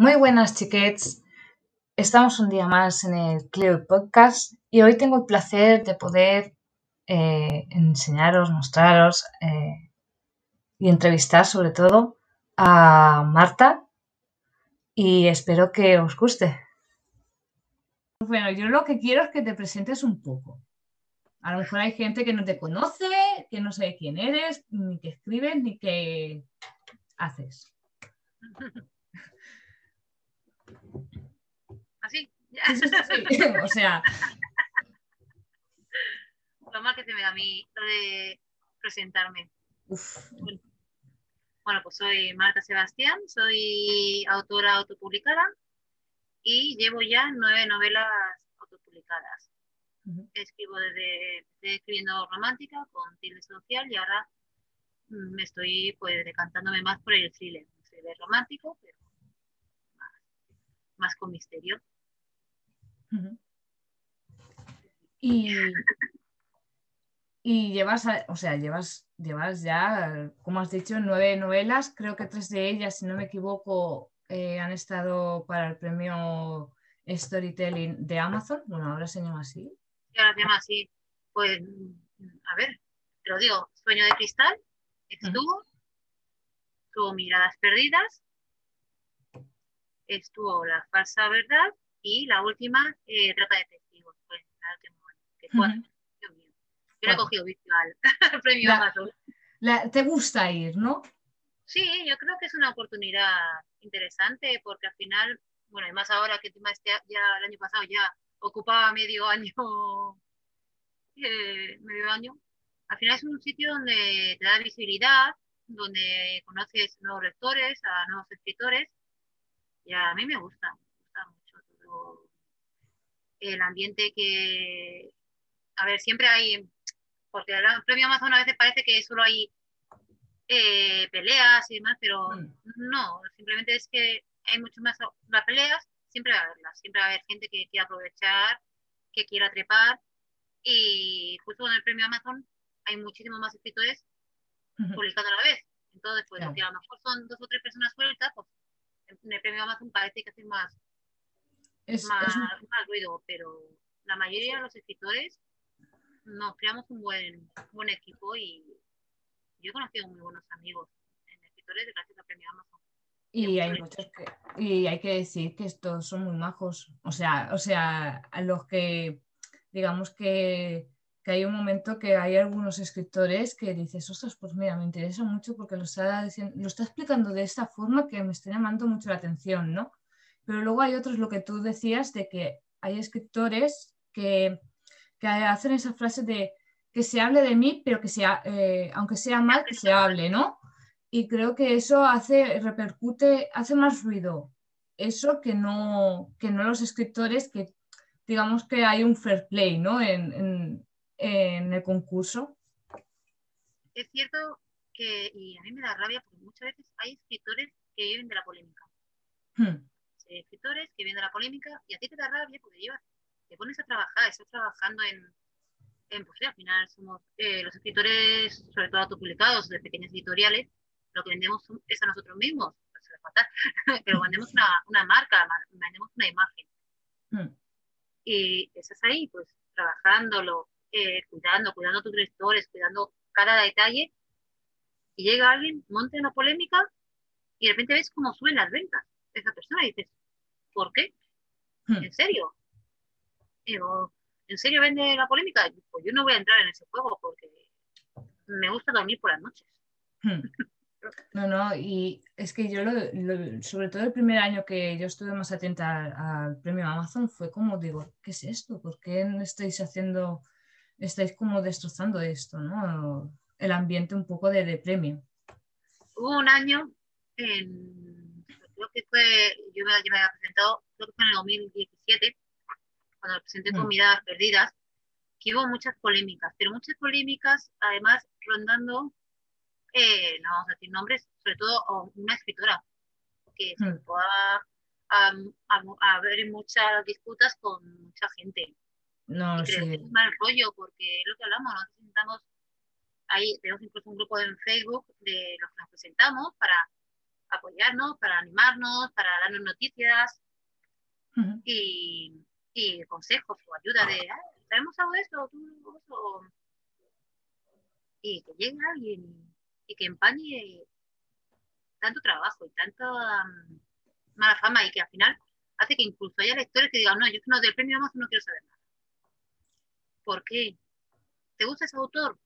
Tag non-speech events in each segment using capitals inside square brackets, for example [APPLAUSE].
Muy buenas, chiquets. Estamos un día más en el Cleo Podcast y hoy tengo el placer de poder eh, enseñaros, mostraros eh, y entrevistar sobre todo a Marta y espero que os guste. Bueno, yo lo que quiero es que te presentes un poco. A lo mejor hay gente que no te conoce, que no sabe quién eres, ni qué escribes, ni qué haces. Así. [LAUGHS] [LAUGHS] o sea. Lo mal que se me da a mí lo de presentarme. Bueno, bueno, pues soy Marta Sebastián, soy autora autopublicada y llevo ya nueve novelas autopublicadas. Escribo desde, escribiendo romántica con tilde social y ahora me estoy pues decantándome más por el thriller. de romántico, pero más, con misterio. Y, y llevas, o sea, llevas, llevas ya, como has dicho, nueve novelas, creo que tres de ellas, si no me equivoco, eh, han estado para el premio Storytelling de Amazon. Bueno, ahora se llama así. Sí, ahora se llama así. Pues, a ver, te lo digo, Sueño de Cristal, estuvo, tuvo Miradas Perdidas, estuvo La Falsa Verdad y la última, eh, Trata de Testigos, pues, la última, que fue, Dios mío. Yo he cogido virtual, el [LAUGHS] premio Amazon. ¿Te gusta ir, no? Sí, yo creo que es una oportunidad interesante porque al final, bueno, y más ahora que este, ya el año pasado ya ocupaba medio año, [LAUGHS] eh, medio año, al final es un sitio donde te da visibilidad, donde conoces nuevos lectores, a nuevos escritores, y a mí me gusta, me gusta mucho todo el ambiente que, a ver, siempre hay, porque el premio Amazon a veces parece que solo hay eh, peleas y demás, pero mm. no, simplemente es que hay mucho más, las peleas siempre va a haberlas, siempre va a haber gente que quiera aprovechar, que quiera trepar, y justo con el premio Amazon hay muchísimos más escritores publicando a la vez. Entonces, pues, a lo mejor son dos o tres personas sueltas, pues en el premio Amazon parece que hace más, más, más ruido, pero la mayoría de los escritores nos creamos un buen, buen equipo y yo he conocido muy buenos amigos en escritores gracias al premio Amazon. Y hay muchos que, y hay que decir que estos son muy majos. O sea, o sea, a los que digamos que, que, hay un momento que hay algunos escritores que dices, ostras, pues mira, me interesa mucho porque lo está, lo está explicando de esta forma que me está llamando mucho la atención, ¿no? Pero luego hay otros, lo que tú decías, de que hay escritores que, que hacen esa frase de que se hable de mí, pero que sea, eh, aunque sea mal, que se hable, ¿no? Y creo que eso hace, repercute, hace más ruido eso que no, que no los escritores que digamos que hay un fair play, ¿no? El concurso. Es cierto que, y a mí me da rabia porque muchas veces hay escritores que viven de la polémica. Hmm. Escritores que viven de la polémica y a ti te da rabia porque llevas, te pones a trabajar, estás trabajando en, pues al final somos eh, los escritores, sobre todo autopublicados de pequeñas editoriales, lo que vendemos es a nosotros mismos, [LAUGHS] pero vendemos una, una marca, vendemos una imagen. Hmm. Y estás ahí, pues, trabajándolo, eh, cuidando, cuidando tus lectores, cuidando cada detalle, y llega alguien, monta una polémica, y de repente ves cómo suben las ventas de esa persona, y dices, ¿por qué? Hmm. ¿En serio? Digo, ¿en serio vende la polémica? Pues yo no voy a entrar en ese juego porque me gusta dormir por las noches. Hmm. No, no, y es que yo, sobre todo el primer año que yo estuve más atenta al, premio Amazon, fue como digo, ¿qué es esto? ¿Por qué no estáis haciendo, estáis como destrozando esto, ¿no? El ambiente un poco de, premio. Hubo un año, en, creo que fue, yo me, había presentado, creo que fue en el 2017, cuando presenté con mm. Miradas Perdidas, que hubo muchas polémicas, pero muchas polémicas además rondando, eh, no vamos a decir nombres, sobre todo una escritora que se hmm. a, a, ver muchas disputas con mucha gente. No, sí. es mal rollo porque es lo que hablamos, nos presentamos, ahí tenemos incluso un grupo en Facebook de los que nos presentamos para apoyarnos, para animarnos, para darnos noticias y, y, consejos o ayuda de, ah, traemos algo de esto, tú. Y que llegue alguien y que empañe tanto trabajo y tanta mala fama y que al final hace que incluso haya lectores que digan, no, yo no del premio Amazon no quiero saber nada. ¿Por qué? ¿Te gusta ese autor?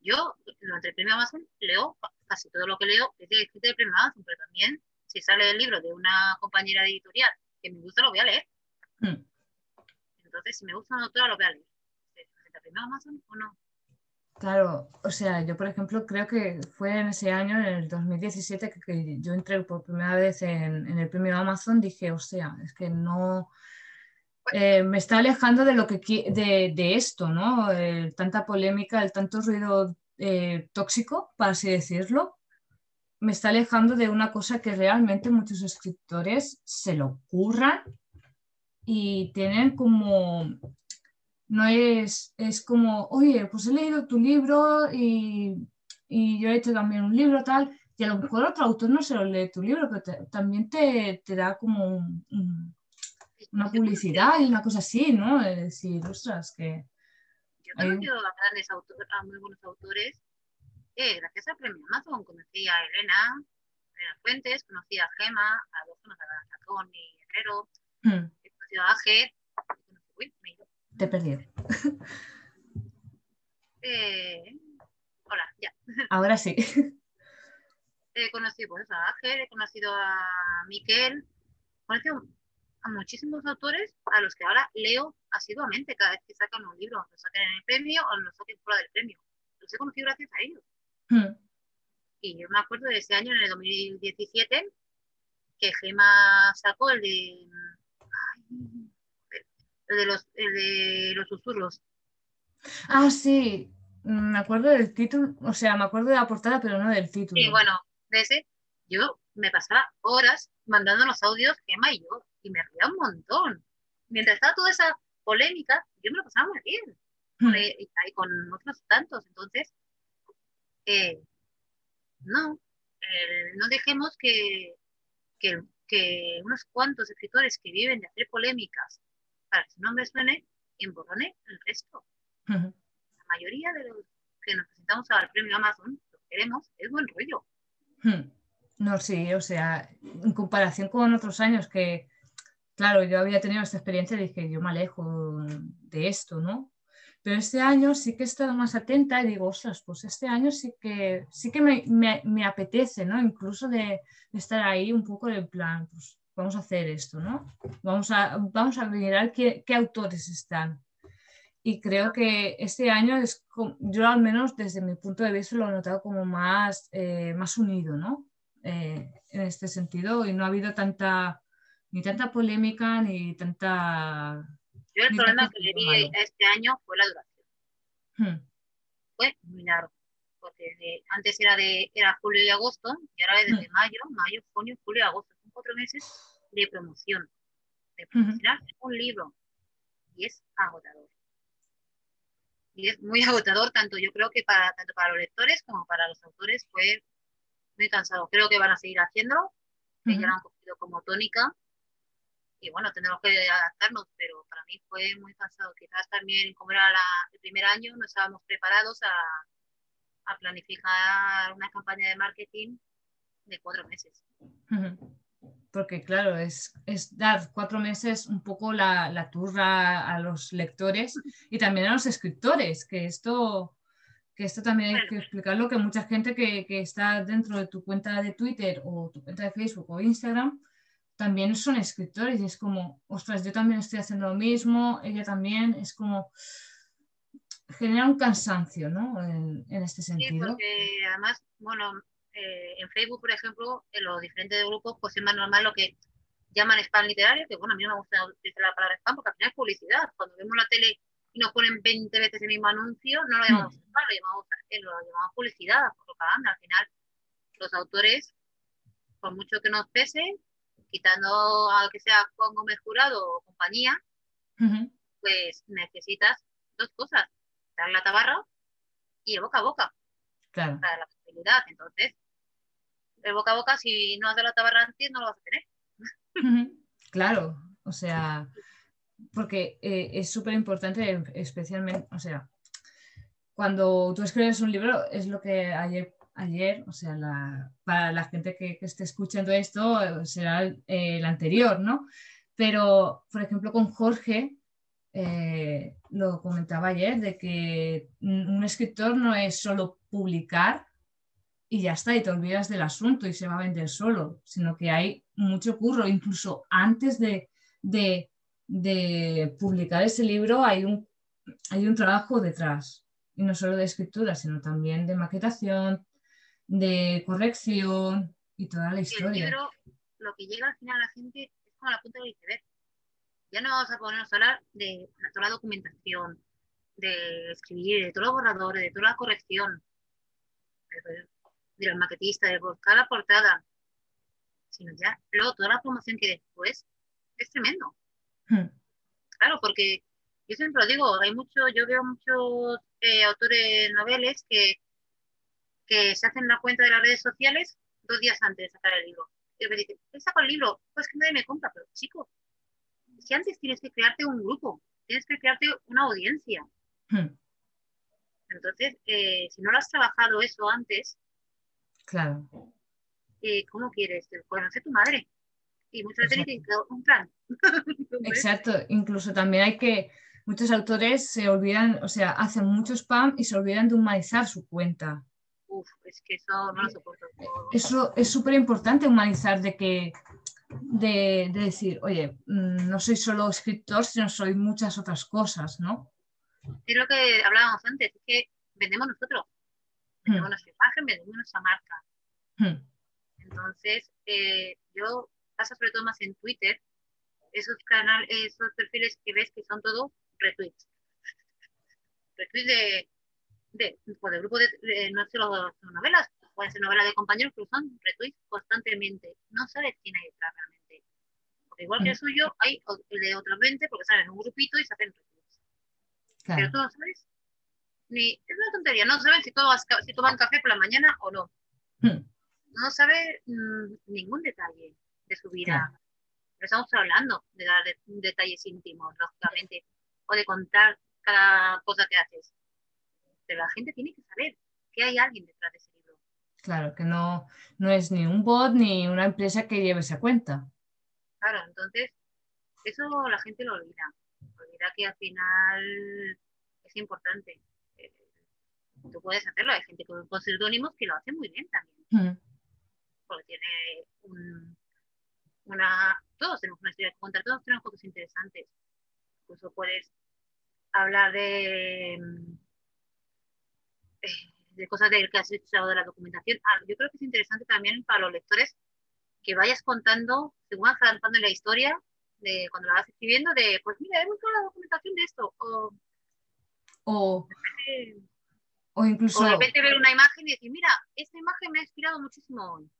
Yo, durante el premio Amazon, leo casi todo lo que leo es de escrito del premio Amazon, pero también si sale el libro de una compañera de editorial que me gusta, lo voy a leer. Hmm. Entonces, si me gusta una autora, lo voy a leer. ¿El premio Amazon o no? Claro, o sea, yo por ejemplo creo que fue en ese año, en el 2017, que, yo entré por primera vez en, el premio Amazon, dije, o sea, es que no, eh, me está alejando de lo que de, esto, ¿no? tanta polémica, el tanto ruido eh, tóxico, para así decirlo, me está alejando de una cosa que realmente muchos escritores se lo curran y tienen como no es, es como, oye, pues he leído tu libro y, yo he hecho también un libro tal, y a lo mejor otro autor no se lo lee tu libro, pero también te, da como una publicidad y una cosa así, ¿no? Decir, ostras, que... Yo he conocido a, grandes autores, a muy buenos autores eh, gracias al premio Amazon. Conocí a Elena, Elena Fuentes, conocí a Gema, a dos a Tacón y Herrero, mm. he conocido a Ager, uy, me he ido te he perdido. [LAUGHS] Eh, hola, ya. [LAUGHS] Ahora sí. He conocido pues, a Ángel, he conocido a Miquel, he conocido a muchísimos autores a los que ahora leo asiduamente cada vez que sacan un libro, lo saquen en el premio o lo saquen fuera del premio. Los he conocido gracias a ellos. Hmm. Y yo me acuerdo de ese año, en el 2017, que Gema sacó el de el de los, de los susurros. Ah, sí, me acuerdo del título, o sea, me acuerdo de la portada, pero no del título. Sí, bueno, de ese, yo me pasaba horas mandando los audios, Gemma y yo, y me ría un montón. Mientras estaba toda esa polémica, yo me lo pasaba muy bien. Hmm. Y, con otros tantos, entonces, eh, no, no dejemos que, que, que unos cuantos escritores que viven de hacer polémicas para que su nombre suene emborrone el resto. La mayoría de los que nos presentamos al premio Amazon, lo que queremos es buen rollo. No, sí, o sea, en comparación con otros años que, claro, yo había tenido esta experiencia y dije, yo me alejo de esto, ¿no? Pero este año sí que he estado más atenta y digo, ostras, pues este año sí que, sí que me, me, apetece, ¿no? Incluso de, de, estar ahí un poco en plan, pues vamos a hacer esto, ¿no? Vamos a, vamos a mirar qué, autores están. Y creo que este año es, yo al menos desde mi punto de vista lo he notado como más, eh, más unido, ¿no? Eh, en este sentido, y no ha habido tanta, ni tanta polémica, ni tanta... Yo el problema que le vi este año fue la duración. Hmm. Fue muy largo, porque antes era de era julio y agosto, y ahora es desde hmm. mayo, mayo, junio, julio y agosto cuatro meses de promoción, de promocionar un libro. Y es agotador. Y es muy [LAUGHS] agotador, tanto yo creo que para, tanto para los lectores como para los autores fue muy cansado. Creo que van a seguir haciéndolo, que ya lo han cogido como tónica. Y bueno, tendremos que adaptarnos, pero para mí fue muy cansado. Quizás también, como era el primer año, no estábamos preparados a, a planificar una campaña de marketing de cuatro meses. Porque claro, es, es, dar cuatro meses un poco la, la, turra a los lectores y también a los escritores, que esto, que esto también hay que explicarlo, que mucha gente que, que, está dentro de tu cuenta de Twitter o tu cuenta de Facebook o Instagram, también son escritores y es como, ostras, yo también estoy haciendo lo mismo, ella también, es como genera un cansancio, ¿no? En, en este sentido. Sí, porque además, bueno, eh, en Facebook, por ejemplo, en los diferentes grupos, pues es más normal lo que llaman spam literario, que bueno, a mí no me gusta utilizar la palabra spam porque al final es publicidad. Cuando vemos la tele y nos ponen 20 veces el mismo anuncio, no lo llamamos hmm. spam, lo llamamos, eh, lo llamamos publicidad, propaganda. Al final, los autores, por mucho que nos pese, quitando a que sea con Gómez Jurado o compañía, pues necesitas dos cosas, dar la tabarra y el boca a boca. Claro. Para la posibilidad. Entonces, el boca a boca, si no haces la tabarra antes, no lo vas a tener. Claro, o sea, porque eh, es súper importante, especialmente, o sea, cuando tú escribes un libro, es lo que ayer, ayer o sea, para la gente que, esté escuchando esto, será el, anterior, ¿no? Pero, por ejemplo, con Jorge, eh, lo comentaba ayer, de que un escritor no es solo publicar y ya está, y te olvidas del asunto y se va a vender solo, sino que hay mucho curro, incluso antes de, de, de publicar ese libro hay un, hay un trabajo detrás, y no solo de escritura, sino también de maquetación, de corrección y toda la historia. El libro, lo que llega al final a la gente es como la punta del iceberg. Ya no vamos a ponernos a hablar de toda la documentación, de escribir, de todos los borradores, de toda la corrección, de, los maquetistas, de cada portada, sino ya luego toda la promoción que después es tremendo. Hmm. Claro, porque yo siempre lo digo, hay mucho, yo veo muchos eh, autores noveles que, que se hacen la cuenta de las redes sociales dos días antes de sacar el libro. Y me dicen, ¿he sacado el libro? Pues que nadie me compra, pero chico, si antes tienes que crearte un grupo, tienes que crearte una audiencia. Hmm. Entonces, eh, si no lo has trabajado eso antes, claro. Eh, ¿cómo quieres? Conoce tu madre. Y muchas veces tienes un plan. Exacto, incluso también hay que, muchos autores se olvidan, o sea, hacen mucho spam y se olvidan de humanizar su cuenta. Es que eso no lo soporto. Eso es súper importante humanizar de que, de, decir, oye, mm, no soy solo escritor, sino soy muchas otras cosas, ¿no? Es lo que hablábamos antes, es que vendemos nosotros, vendemos hmm. nuestra imagen, vendemos nuestra marca. Hmm. Entonces, eh, yo pasa sobre todo más en Twitter, esos canales, esos perfiles que ves que son todos retweets. Retweets de, de, pues de grupo de, no solo novelas, pueden ser novelas de compañeros, pero son retweets constantemente. No sabes quién hay detrás realmente. Porque igual que el suyo, hay el de otros 20 porque salen en un grupito y se hacen retweets. Pero tú no sabes. Ni, es una tontería, no sabes si, tomas, si toman café por la mañana o no. Hmm. No sabe mm, ningún detalle de su vida estamos hablando de dar detalles íntimos, lógicamente, o de contar cada cosa que haces. Pero la gente tiene que saber que hay alguien detrás de ese libro. Claro, que no, no es ni un bot ni una empresa que lleve esa cuenta. Claro, entonces, eso la gente lo olvida. Olvida que al final es importante. Eh, tú puedes hacerlo, hay gente con, pseudónimos que lo hace muy bien también. Porque tiene un, una, todos tenemos una historia que contar, todos tenemos cosas interesantes. Incluso puedes hablar de, de cosas del que has hecho de la documentación. Ah, yo creo que es interesante también para los lectores que vayas contando, según vas avanzando en la historia, de cuando la vas escribiendo, de pues mira, he buscado la documentación de esto. O, o, o incluso. O de repente ver una imagen y decir, mira, esta imagen me ha inspirado muchísimo hoy.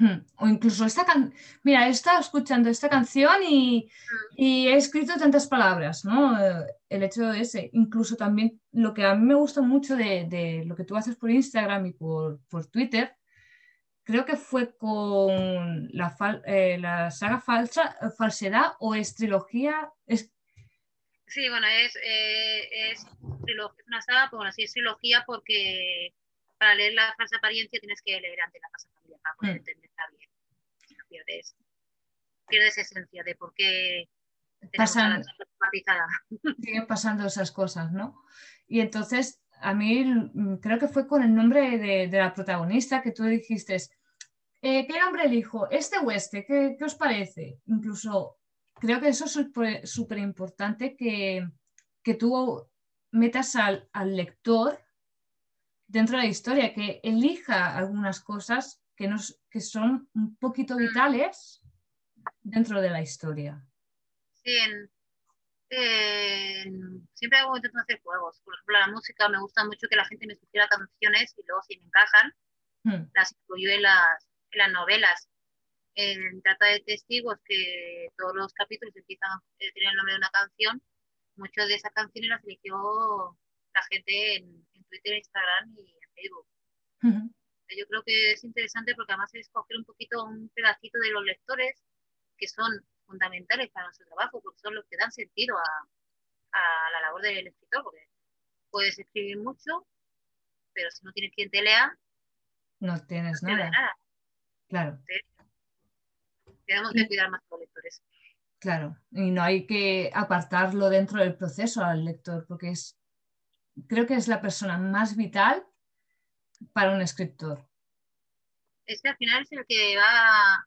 Hmm. O incluso esta canción, mira, he estado escuchando esta canción y, he escrito tantas palabras, ¿no? Eh, el hecho de ese, incluso también lo que a mí me gusta mucho de, lo que tú haces por Instagram y por, Twitter, creo que fue con la, eh, la saga falsa, falsedad o es trilogía. Es... Sí, bueno, es, eh, es, una saga, pues, bueno, así es trilogía porque para leer la falsa apariencia tienes que leer antes la falsa familia para poder hmm. entender pierdes, pierdes esencia de por qué Pasan, [LAUGHS] siguen pasando esas cosas, ¿no? Y entonces, a mí mm, creo que fue con el nombre de, la protagonista que tú dijiste, eh, ¿qué nombre elijo? ¿Este o este? ¿Qué, os parece? Incluso creo que eso es súper importante que, que tú metas al, al, lector dentro de la historia, que elija algunas cosas que, nos, que son un poquito mm. vitales dentro de la historia. Sí, siempre hago intento hacer juegos. Por ejemplo, la música me gusta mucho que la gente me sugiera canciones y luego si me encajan, mm. las incluyo en las, las novelas. En Trata de Testigos, que todos los capítulos empiezan a tener el nombre de una canción, muchas de esas canciones las eligió la gente en, Twitter, Instagram y en Facebook Yo creo que es interesante porque además es coger un poquito, un pedacito de los lectores que son fundamentales para nuestro trabajo, porque son los que dan sentido a, a la labor del escritor, porque puedes escribir mucho, pero si no tienes quien te lea, no tienes no nada. nada. Claro. Tenemos que cuidar más a los lectores. Claro, y no hay que apartarlo dentro del proceso al lector, porque es, creo que es la persona más vital para un escritor. Es que al final es el que va a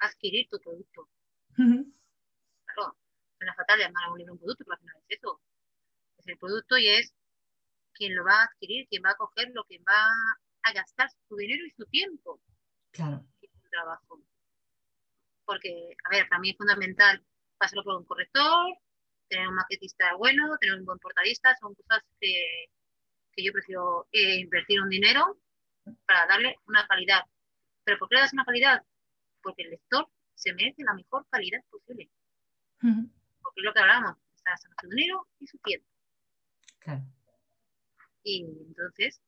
adquirir tu producto. Claro, suena fatal llamar a un libro un producto, pero al final es eso. Es el producto y es quien lo va a adquirir, quien va a cogerlo, quien va a gastar su dinero y su tiempo. Claro. Y su trabajo. Porque, a ver, para mí es fundamental pasarlo por un corrector, tener un maquetista bueno, tener un buen portadista, son cosas que, que yo prefiero eh, invertir un dinero para darle una calidad. ¿Pero por qué le das una calidad? Porque el lector se merece la mejor calidad posible. Porque es lo que hablamos, está gastando su dinero y su tiempo. Claro. Y entonces,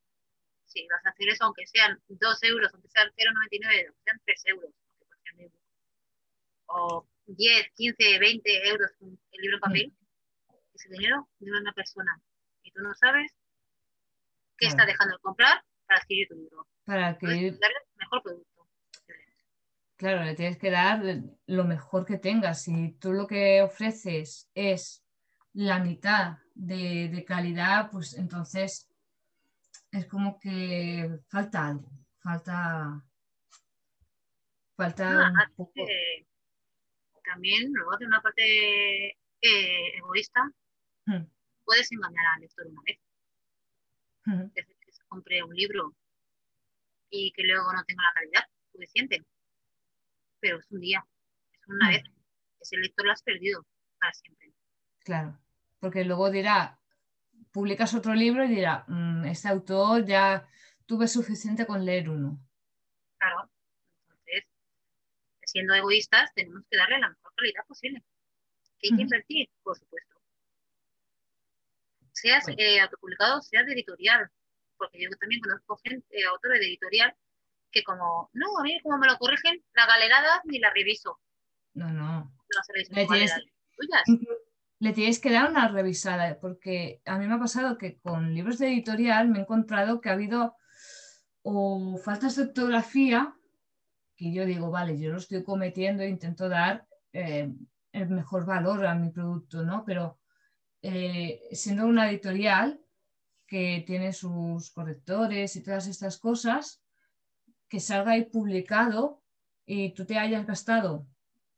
si vas a hacer eso, aunque sean 2 euros, aunque sean 0,99, aunque sean 3 euros, o 10, 15, 20 euros el libro en papel, ese dinero de una persona y tú no sabes qué está dejando de comprar para adquirir tu libro. Para que... Darle el mejor producto. Claro, le tienes que dar lo mejor que tengas. Si tú lo que ofreces es la mitad de, calidad, pues entonces es como que falta algo, falta, falta un poco. también, luego de una parte eh, egoísta, hmm. puedes engañar al lector una vez. Hmm. que se compre un libro y que luego no tenga la calidad suficiente. Pero es un día, es una vez. Ese lector lo has perdido para siempre. Claro porque luego dirá, publicas otro libro y dirá, mm, este autor ya tuve suficiente con leer uno. Claro, entonces, siendo egoístas, tenemos que darle la mejor calidad posible. ¿Qué hay que invertir? Por supuesto. Seas eh, autopublicado, seas de editorial, porque yo también conozco gente, eh, autores de editorial, que como, no, a mí como me lo corrigen, la galerada ni la reviso. No, no. no le tienes que dar una revisada, porque a mí me ha pasado que con libros de editorial me he encontrado que ha habido o faltas de ortografía, que yo digo, vale, yo lo estoy cometiendo e intento dar eh, el mejor valor a mi producto, ¿no? Pero eh, siendo una editorial que tiene sus correctores y todas estas cosas, que salga ahí publicado y tú te hayas gastado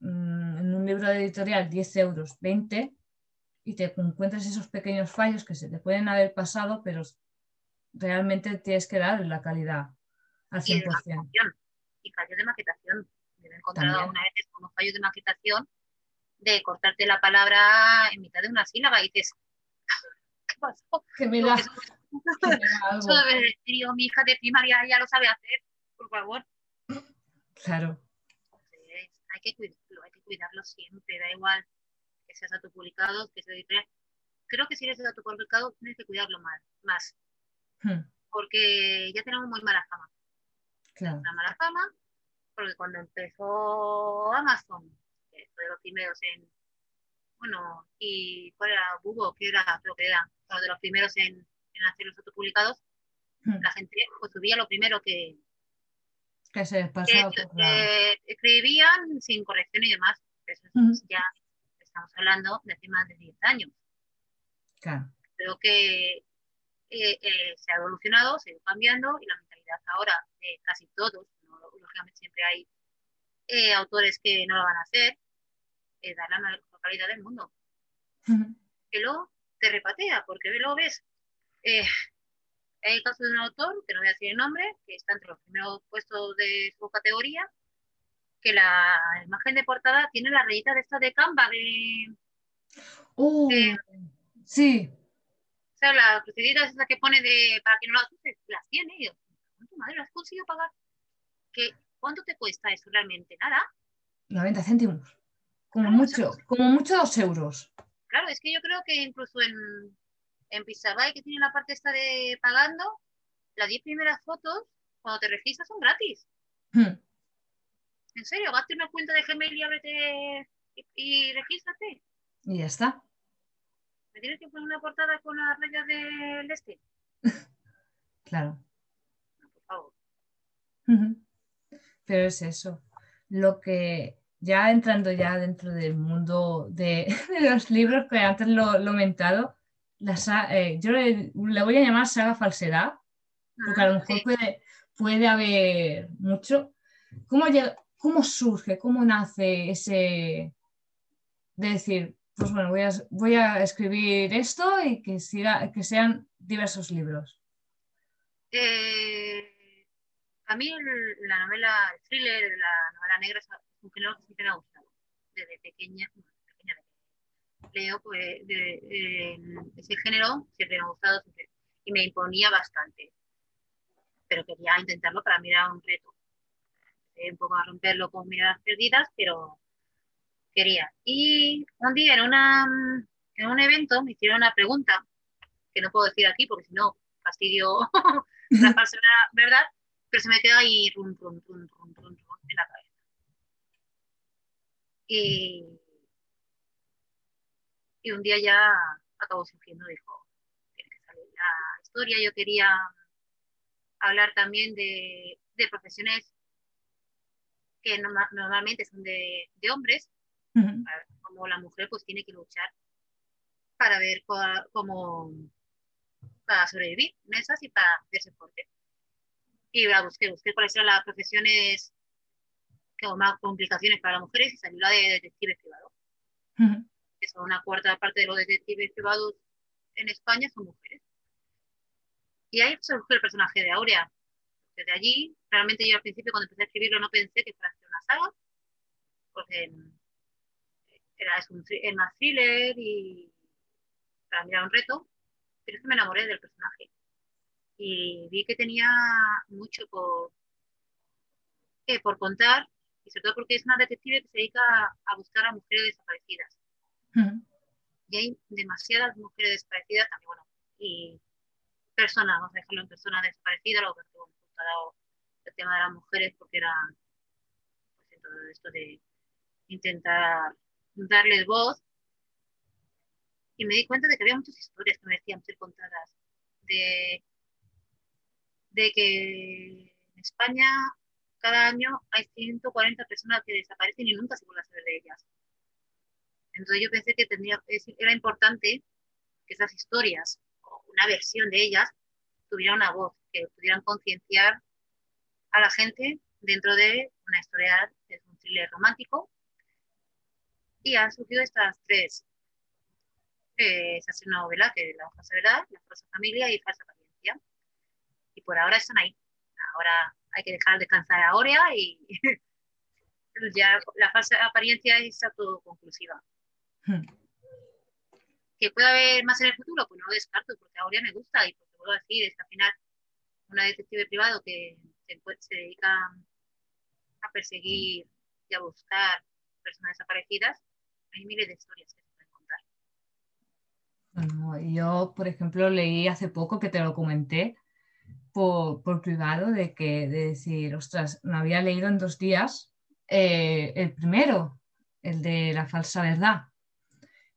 mm, en un libro de editorial 10 euros, 20, y te encuentras esos pequeños fallos que se te pueden haber pasado, pero realmente tienes que dar la calidad al 100%. Y, fallos de maquetación. Me he encontrado alguna vez como fallos de maquetación de cortarte la palabra en mitad de una sílaba y dices, [LAUGHS] ¿qué pasó? Que [LAUGHS] me da, Eso debe decir mi hija de primaria ya lo sabe hacer, por favor. Claro. hay que cuidarlo, hay que cuidarlo siempre, da igual que seas autopublicado, que sea editorial. Creo que si eres autopublicado tienes que cuidarlo más, más hmm. porque ya tenemos muy mala fama. Claro. Una mala fama, porque cuando empezó Amazon, fue de los primeros en, bueno, y cuál era que era, creo que era, uno de los primeros en, en hacer los autopublicados, hmm. la gente pues, subía lo primero que, que se pasaba que, escribían sin corrección y demás. Eso hmm. ya estamos hablando de hace más de 10 años. Creo que eh, eh, se ha evolucionado, se ha ido cambiando y la mentalidad ahora de casi todos, lógicamente siempre hay eh, autores que no lo van a hacer, dar la mejor calidad del mundo. Que luego te repatea, porque luego ves, hay el caso de un autor, que no voy a decir el nombre, que está entre los primeros puestos de su categoría, que la imagen de portada tiene la rayita de esta de Canva de... Uh, sí. O sea, la crucidita esa que pone de para que no las uses, las tiene. Y yo, madre, las conseguido pagar? ¿Qué, ¿Cuánto te cuesta eso realmente? ¿Nada? 90 céntimos. Como mucho, como mucho dos euros. Claro, es que yo creo que incluso en, en Pixabay, que tiene la parte esta de pagando, las 10 primeras fotos cuando te registras son gratis. Hmm. En serio, hazte una cuenta de Gmail y ábrete y, y regístrate. Y ya está. ¿Me tienes que poner una portada con las rayas del este? [LAUGHS] Claro. No, por favor. Ujú. Pero es eso. Lo que ya entrando ya dentro del mundo de, [LAUGHS] de los libros, que antes lo, lo he comentado, la eh, yo le, le voy a llamar saga falsedad, porque a lo mejor Sí. puede, puede haber mucho. ¿Cómo, llega- ¿Cómo surge, cómo nace ese de decir, pues bueno, voy a, voy a escribir esto y que, siga, que sean diversos libros? Eh, a mí el- la novela, el thriller, la novela negra es un género que siempre me ha gustado. Desde pequeña, pequeña leo, pues de, eh, ese género siempre me ha gustado siempre, y me imponía bastante. Pero quería intentarlo, para mí era un reto. Un poco a romperlo con miradas perdidas, pero quería. Y un día en, una, en un evento me hicieron una pregunta, que no puedo decir aquí porque si no fastidio [LAUGHS] la [LAUGHS] falsa verdad, pero se me queda ahí rum, rum, rum, rum, rum, rum en la cabeza. Y, y un día ya acabó surgiendo, dijo, tiene que salir la historia. Yo quería hablar también de, de profesiones que norma- normalmente son de, de hombres, como la mujer pues tiene que luchar para ver cómo para sobrevivir en esas y para hacerse fuerte. Y la busqué, busqué cuáles eran las profesiones que con más complicaciones para las mujeres y salió la de detective privado, Ujú. que son una cuarta parte de los detectives privados en España son mujeres. Y ahí surgió el personaje de Aurea. Desde allí, realmente yo al principio cuando empecé a escribirlo no pensé que fuera a ser una saga, porque mm, era, es, un, thriller y para mí era un reto, pero es que me enamoré del personaje. Y vi que tenía mucho por, eh, por contar, y sobre todo porque es una detective que se dedica a, buscar a mujeres desaparecidas. Y hay demasiadas mujeres desaparecidas también, bueno, y personas, vamos a dejarlo en personas desaparecidas, lo que ha dado el tema de las mujeres, porque era pues, en todo esto de intentar darles voz. Y me di cuenta de que había muchas historias que merecían ser contadas. De, de que en España cada año hay 140 personas que desaparecen y nunca se vuelve a saber de ellas. Entonces yo pensé que tendría, es- era importante que esas historias, o una versión de ellas, tuvieran una voz, que pudieran concienciar a la gente dentro de una historia, es un thriller romántico. Y han surgido estas tres. Eh, esa es una novela que la falsa verdad, la falsa familia y falsa. Y por ahora están ahí. Ahora hay que dejar descansar a Aurea y [LAUGHS] ya la falsa apariencia está todo conclusiva. Ujú. que pueda haber más en el futuro, pues no lo descarto, porque Aurea me gusta y porque vuelvo a decir, es que al final una detective privado que se, dedica a perseguir y a buscar personas desaparecidas, hay miles de historias que se pueden contar. Bueno, yo, por ejemplo, leí hace poco que te lo comenté por, por privado de que de decir, ostras, me había leído en dos días eh, el primero, el de la falsa verdad.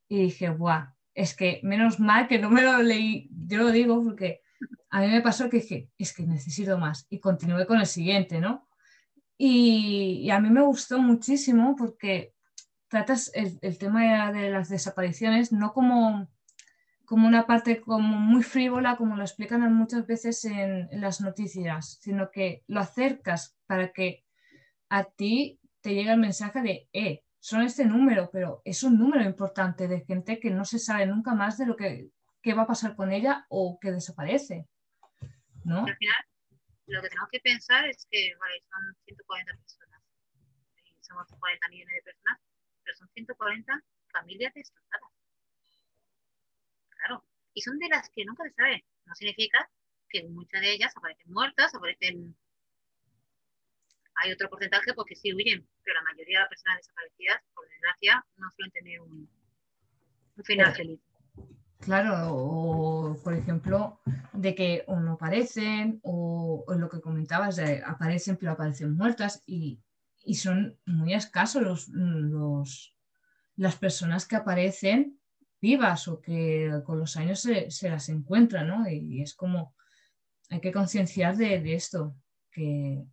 Y dije, guau, es que menos mal que no me lo leí, yo lo digo porque a mí me pasó que dije, es que necesito más y continué con el siguiente, ¿no? Y, a mí me gustó muchísimo porque tratas el tema de las desapariciones no como como una parte como muy frívola, como lo explican muchas veces en, las noticias, sino que lo acercas para que a ti te llegue el mensaje de, eh, son este número, pero es un número importante de gente que no se sabe nunca más de lo que, qué va a pasar con ella o que desaparece, ¿no? Al final, lo que tenemos que pensar es que, vale, son 140 personas, y somos 40 millones de personas, pero son 140 familias destrozadas. Claro, y son de las que nunca se sabe. No significa que muchas de ellas aparecen muertas, aparecen... Hay otro porcentaje porque sí huyen, pero la mayoría de las personas desaparecidas, por desgracia, no suelen tener un, un final feliz. Claro, o por ejemplo, de que o no aparecen, o, lo que comentabas, de aparecen pero aparecen muertas, y, son muy escasos los, los, las personas que aparecen vivas o que con los años se, las encuentran, ¿no? Y, es como, hay que concienciar de, esto, que,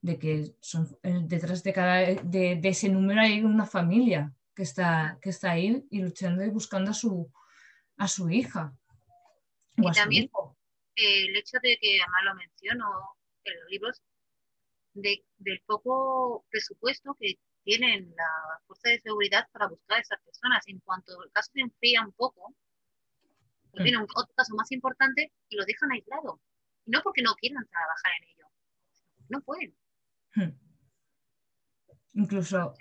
de que son, detrás de, cada, de, ese número hay una familia que está, que está ahí y luchando y buscando a su, a su hija. y también el hecho de que además lo menciono en los libros, de, del poco presupuesto que tienen la fuerza de seguridad para buscar a esas personas. En cuanto el caso se enfría un poco, pues tienen otro caso más importante y lo dejan aislado. No porque no quieran trabajar en ello, no pueden. Hmm. Incluso,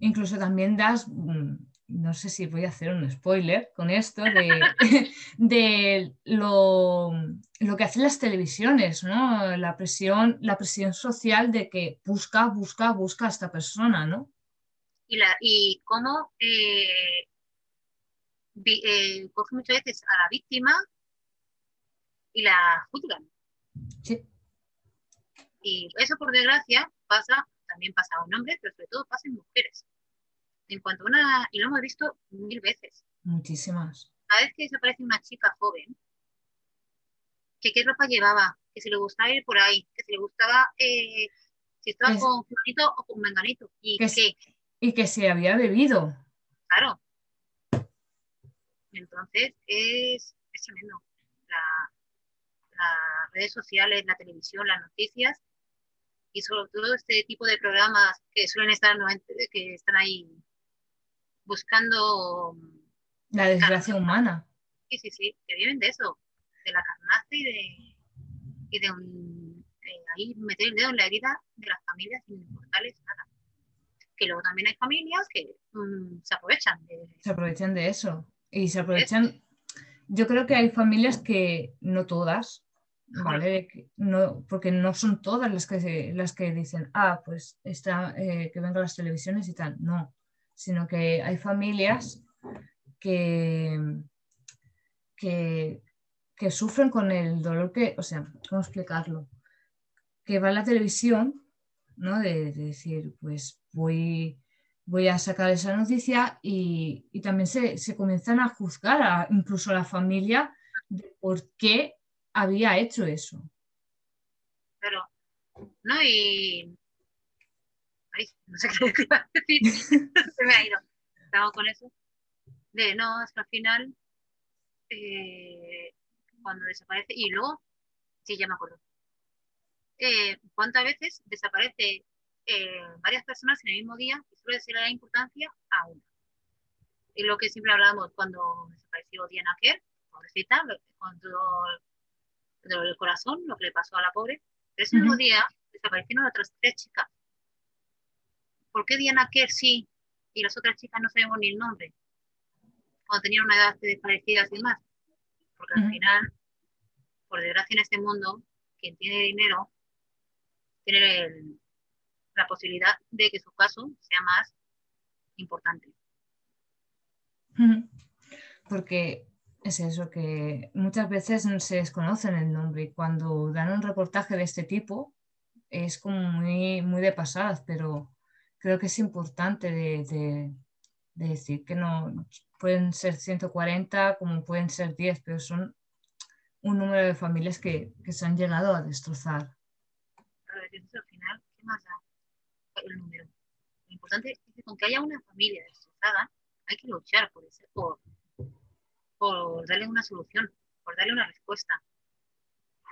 incluso también das, mm, no sé si voy a hacer un spoiler con esto, de, [LAUGHS] de lo, lo, que hacen las televisiones, ¿no? La presión, la presión social de que busca, busca, busca a esta persona, ¿no? Y, la, y cómo eh, eh, coge muchas veces a la víctima y la juzgan. Sí. Y eso, por desgracia, pasa, también pasa en hombres, pero sobre todo pasa en mujeres en cuanto a una, y lo hemos visto mil veces. Muchísimas. Cada vez que desaparece una chica joven, que qué ropa llevaba, que si le gustaba ir por ahí, que si le gustaba, eh, si estaba con fulanito o con menganito, y que, y que se había bebido. Claro. Entonces es, es tremendo. las redes sociales, la televisión, las noticias y sobre todo este tipo de programas que suelen estar que están ahí buscando... La desgracia humana. Sí, sí, sí, que viven de eso, de la carnaza y de, y de un, eh, ahí meter el dedo en la herida de las familias sin importarles nada. Que luego también hay familias que mm, se aprovechan de... Se aprovechan de eso. Y se aprovechan... Yo creo que hay familias que, no todas, ¿vale? No, porque no son todas las que, las que dicen, ah, pues está, eh, que vengan las televisiones y tal. No, sino que hay familias que, que, sufren con el dolor que, o sea, ¿cómo explicarlo? Que va a la televisión, ¿no? De, decir, pues voy, voy a sacar esa noticia y, también se, comienzan a juzgar a, incluso a la familia de por qué había hecho eso. Pero, no, y no sé qué [LAUGHS] decir, se me ha ido. Estamos con eso. De no, hasta el final, eh, cuando desaparece, y luego, sí, ya me acuerdo. Eh, ¿Cuántas veces desaparece eh, varias personas en el mismo día y suele ser la importancia a una? Y lo que siempre hablábamos cuando desapareció Diana Kerr, pobrecita, con todo el corazón, lo que le pasó a la pobre. Ese mismo día desaparecieron otras tres chicas ¿por qué Diana Kerr sí y las otras chicas no sabemos ni el nombre? Cuando tenían una edad desparecida y demás. Porque al final, por desgracia en este mundo, quien tiene dinero tiene la posibilidad de que su caso sea más importante. Porque es eso, que muchas veces no se desconocen el nombre y cuando dan un reportaje de este tipo es como muy, muy de pasadas, pero creo que es importante de, decir que no pueden ser 140 como pueden ser 10, pero son un número de familias que, se han llegado a destrozar. al final, ¿qué más da el número? Lo importante es que con que haya una familia destrozada, hay que luchar por, ese, por, por darle una solución, por darle una respuesta.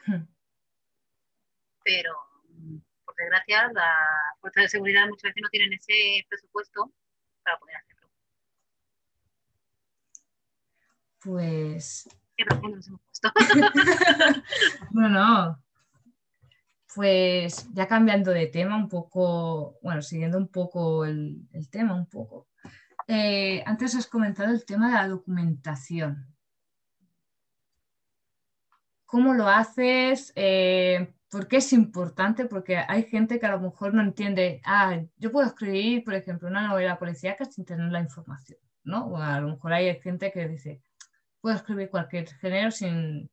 Hmm. Pero desgracia, las fuerzas de seguridad muchas veces no tienen ese presupuesto para poder hacerlo. Pues. Qué profundo nos hemos puesto. [LAUGHS] no, no. Pues ya cambiando de tema un poco, bueno, siguiendo un poco el, tema, un poco. Eh, antes has comentado el tema de la documentación. ¿Cómo lo haces? Eh, ¿Por qué es importante? Porque hay gente que a lo mejor no entiende, ah, yo puedo escribir, por ejemplo, una novela policíaca sin tener la información, ¿no? O a lo mejor hay gente que dice, puedo escribir cualquier género sin,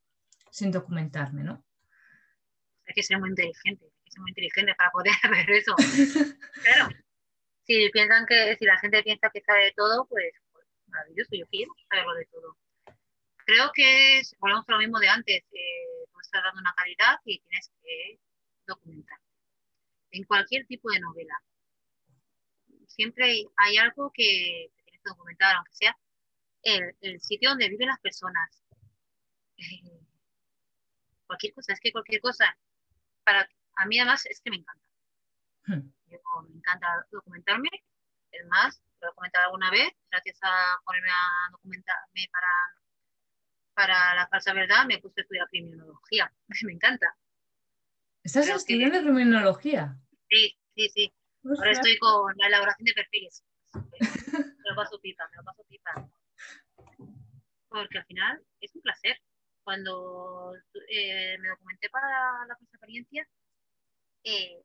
sin documentarme, ¿no? Hay que ser muy inteligente, hay que ser muy inteligente para poder [LAUGHS] ver eso. claro. Si piensan que, si la gente piensa que sabe de todo, pues, pues maravilloso, yo quiero saberlo de todo. Creo que volvemos a lo mismo de antes, eh, tú estás dando una calidad y tienes que documentar. En cualquier tipo de novela. Siempre hay, algo que tienes que documentar, aunque sea el, el sitio donde viven las personas. Eh, [LAUGHS] cualquier cosa, es que cualquier cosa, para a mí además es que me encanta. Hmm. me encanta documentarme, es más, lo he documentado alguna vez, gracias a ponerme a documentarme para, para la falsa verdad, me puse a estudiar criminología, [LAUGHS] me encanta. ¿Estás estudiando criminología? Sí, sí, sí. Ahora estoy con la elaboración de perfiles. [LAUGHS] Me lo paso pipa, me lo paso pipa. Porque al final es un placer cuando eh, me documenté para la falsa experiencia, eh,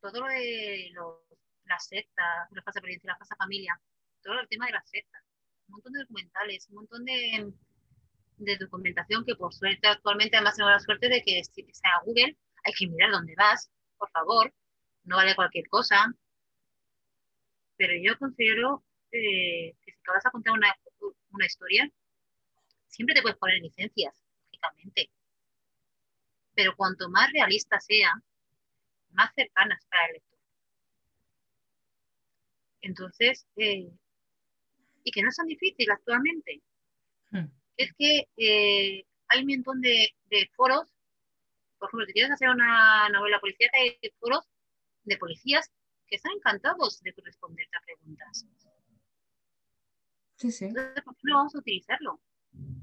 todo lo de los, las sectas, la falsa experiencia, la falsa familia, todo el tema de las sectas, un montón de documentales, un montón de, de documentación que por suerte actualmente además tengo la suerte de que si está a Google hay que mirar dónde vas, por favor, no vale cualquier cosa. Pero yo considero eh, que si te vas a contar una, una historia, siempre te puedes poner licencias. Pero cuanto más realista sea, más cercanas para el lector. Entonces, eh, y que no es tan difícil actualmente. Hmm. Es que eh, hay un montón de, foros, por ejemplo, si quieres hacer una novela policía, hay foros de policías que están encantados de responderte a preguntas. Sí, sí. Entonces, ¿por qué no vamos a utilizarlo?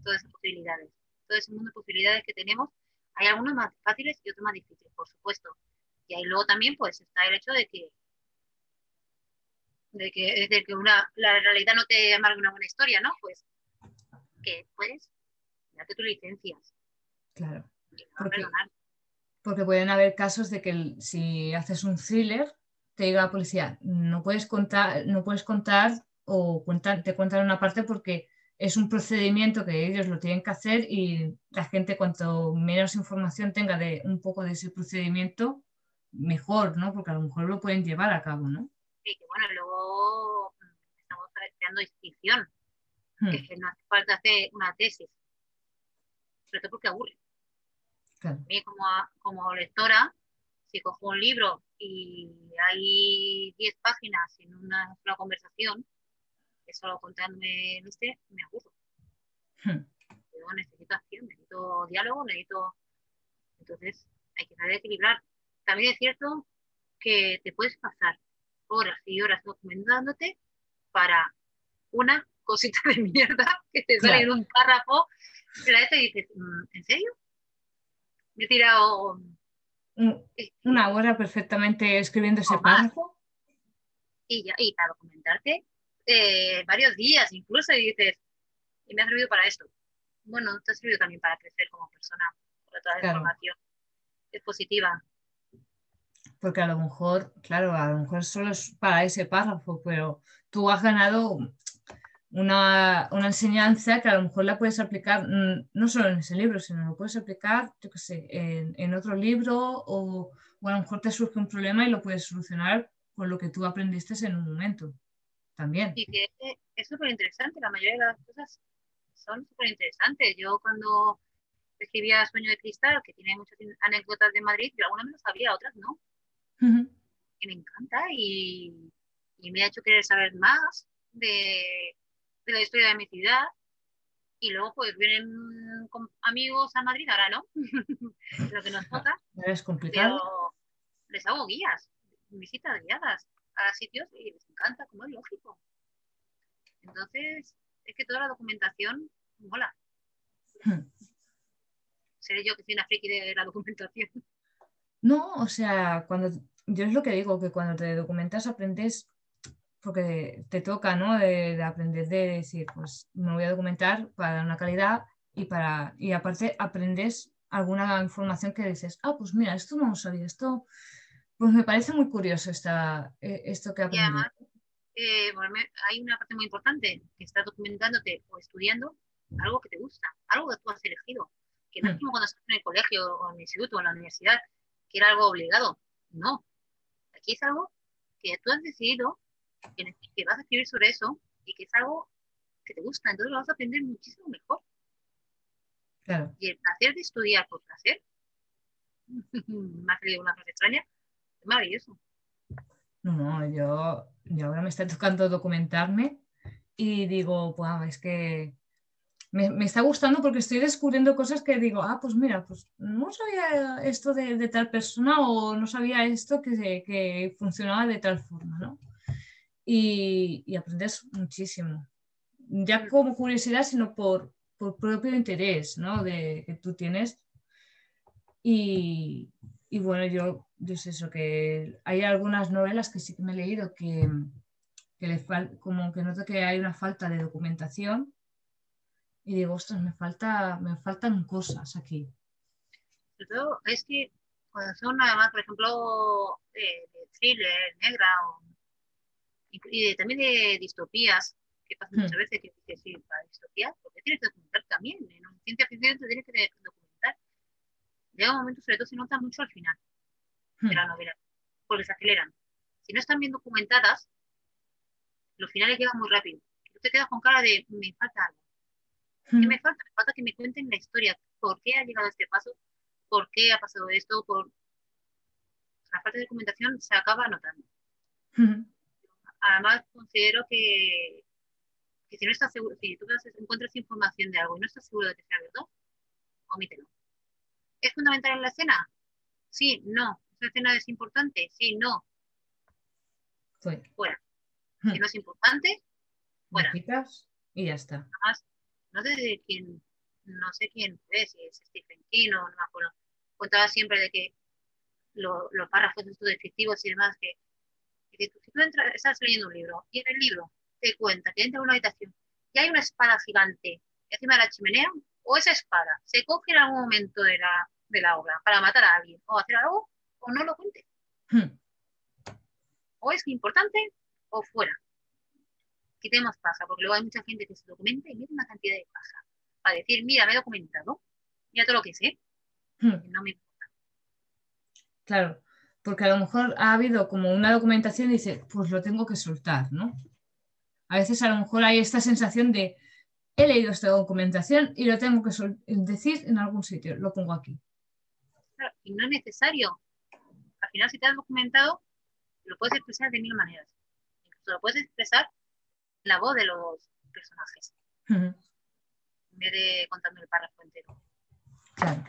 Todas esas posibilidades todo ese mundo de posibilidades que tenemos, hay algunos más fáciles y otros más difíciles, por supuesto. Y ahí luego también pues está el hecho de que de que, de que una, la realidad no te amarga una buena historia, ¿no? Pues que puedes darte tus licencias. Claro. Porque, pueden haber casos de que si haces un thriller, te diga la policía, no puedes contar, no puedes contar o te cuentan una parte porque es un procedimiento que ellos lo tienen que hacer y la gente cuanto menos información tenga de un poco de ese procedimiento, mejor, ¿no? Porque a lo mejor lo pueden llevar a cabo, ¿no? Sí, que bueno, luego estamos creando distinción, hmm. que no hace falta hacer una tesis, sobre todo porque aburre. A mí como, como lectora, si cojo un libro y hay 10 páginas en una sola conversación, solo contándome este, me aburro. Hmm. Yo necesito acción, necesito diálogo, necesito... Entonces, hay que saber equilibrar. También es cierto que te puedes pasar horas y horas documentándote para una cosita de mierda [LAUGHS] que te sale en un párrafo, vez y dices, mm, ¿en serio? Me he tirado... Una hora perfectamente escribiendo ese párrafo. Y, ya, y para documentarte eh, varios días incluso y dices, y me ha servido para esto. Bueno, te ha servido también para crecer como persona, porque toda la información es positiva. Porque a lo mejor, claro, a lo mejor solo es para ese párrafo, pero tú has ganado una, una, enseñanza que a lo mejor la puedes aplicar mm, no solo en ese libro, sino lo puedes aplicar, yo qué sé, en, en otro libro o, o, a lo mejor te surge un problema y lo puedes solucionar con lo que tú aprendiste en un momento también. Y que es súper interesante, la mayoría de las cosas son súper interesantes. Yo cuando escribía Sueño de Cristal, que tiene muchas anécdotas de Madrid, yo algunas me lo sabía, otras no. Y me encanta y, y, me ha hecho querer saber más de, de, la historia de mi ciudad. Y luego pues vienen amigos a Madrid, ahora no, [LAUGHS] lo que nos toca. [LAUGHS] Es complicado. Pero les hago guías, visitas guiadas a sitios y les encanta, como es lógico. Entonces, es que toda la documentación mola. Hmm. Seré yo que soy una friki de la documentación. No, o sea, cuando yo es lo que digo, que cuando te documentas aprendes, porque te toca, ¿no? De, aprender de decir, pues me voy a documentar para dar una calidad y para y aparte aprendes alguna información que dices, ah, pues mira, esto no lo sabía, esto pues me parece muy curioso esta, eh, esto que ha Y además, eh, hay una parte muy importante que estás documentándote o estudiando algo que te gusta, algo que tú has elegido. Que no es hmm. como cuando estás en el colegio o en el instituto o en la universidad, que era algo obligado. No. Aquí es algo que tú has decidido, que vas a escribir sobre eso y que es algo que te gusta. Entonces lo vas a aprender muchísimo mejor. Claro. Y el placer de estudiar por placer, [LAUGHS] me ha salido una cosa extraña, es maravilloso. No, no, yo, yo ahora me está tocando documentarme y digo, wow, es que me, está gustando porque estoy descubriendo cosas que digo, ah, pues mira, pues no sabía esto de, tal persona o no sabía esto que, que funcionaba de tal forma, ¿no? Y, y, aprendes muchísimo. Ya como curiosidad, sino por, por propio interés, ¿no? De, que tú tienes. Y, y bueno, yo, yo sé eso, que hay algunas novelas que sí que me he leído que, que le como que noto que hay una falta de documentación y digo, ostras, me, falta, me faltan cosas aquí. Todo es que cuando son además, por ejemplo, de, thriller, negra o, y también de distopías, que pasa muchas hmm. veces que dices, sí, para distopías, porque tienes que documentar también, en un ciencia ficción te tienes que documentar. Llega un momento, sobre todo se nota mucho al final de hmm. la novela, porque se aceleran. Si no están bien documentadas, los finales llegan muy rápido. Tú te quedas con cara de, me falta algo. ¿Qué me falta? Me falta que me cuenten la historia. ¿Por qué ha llegado a este paso? ¿Por qué ha pasado esto? Por... La falta de documentación se acaba notando. Además, considero que, que, si no estás seguro, si tú encuentras información de algo y no estás seguro de que sea verdad, omítelo. ¿Es fundamental en la escena? Sí, no. ¿Esa escena es importante? Sí, no. Fuera. [LAUGHS] Si no es importante, fuera. Y ya está. Además, no sé quién, no sé quién fue, si es Stephen King o no me acuerdo, contaba siempre de que los párrafos estos descriptivos y demás, que, si tú estás leyendo un libro y en el libro te cuenta que entra en una habitación y hay una espada gigante encima de la chimenea, o esa espada se coge en algún momento de la, de la obra para matar a alguien o hacer algo, o no lo cuente. Hmm. O es importante o fuera quitemos paja, porque luego hay mucha gente que se documenta y mete una cantidad de paja para decir, mira, me he documentado, mira todo lo que sé, hmm. no me importa. Claro, porque a lo mejor ha habido como una documentación y dice, pues lo tengo que soltar, ¿no? A veces a lo mejor hay esta sensación de, he leído esta documentación y lo tengo que decir en algún sitio, lo pongo aquí. Claro, y no es necesario. Al final, si te has documentado, lo puedes expresar de mil maneras. Incluso lo puedes expresar la voz de los personajes. En vez de contando el párrafo entero. Claro.